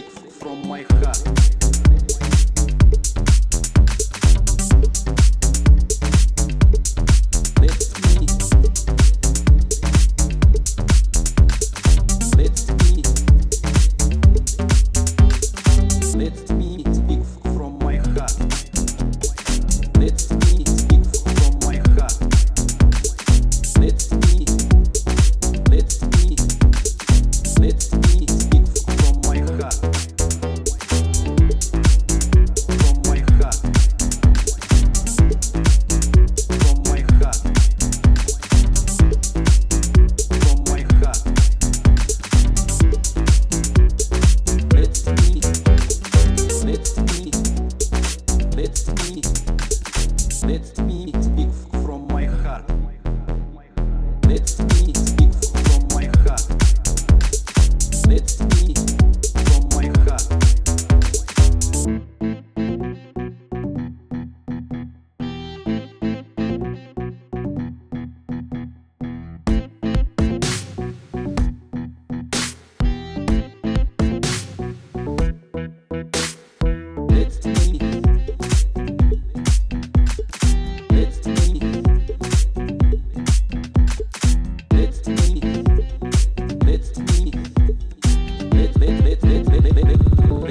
from my heart. me, let me speak from my heart. Let me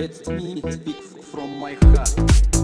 Let me speak from my heart.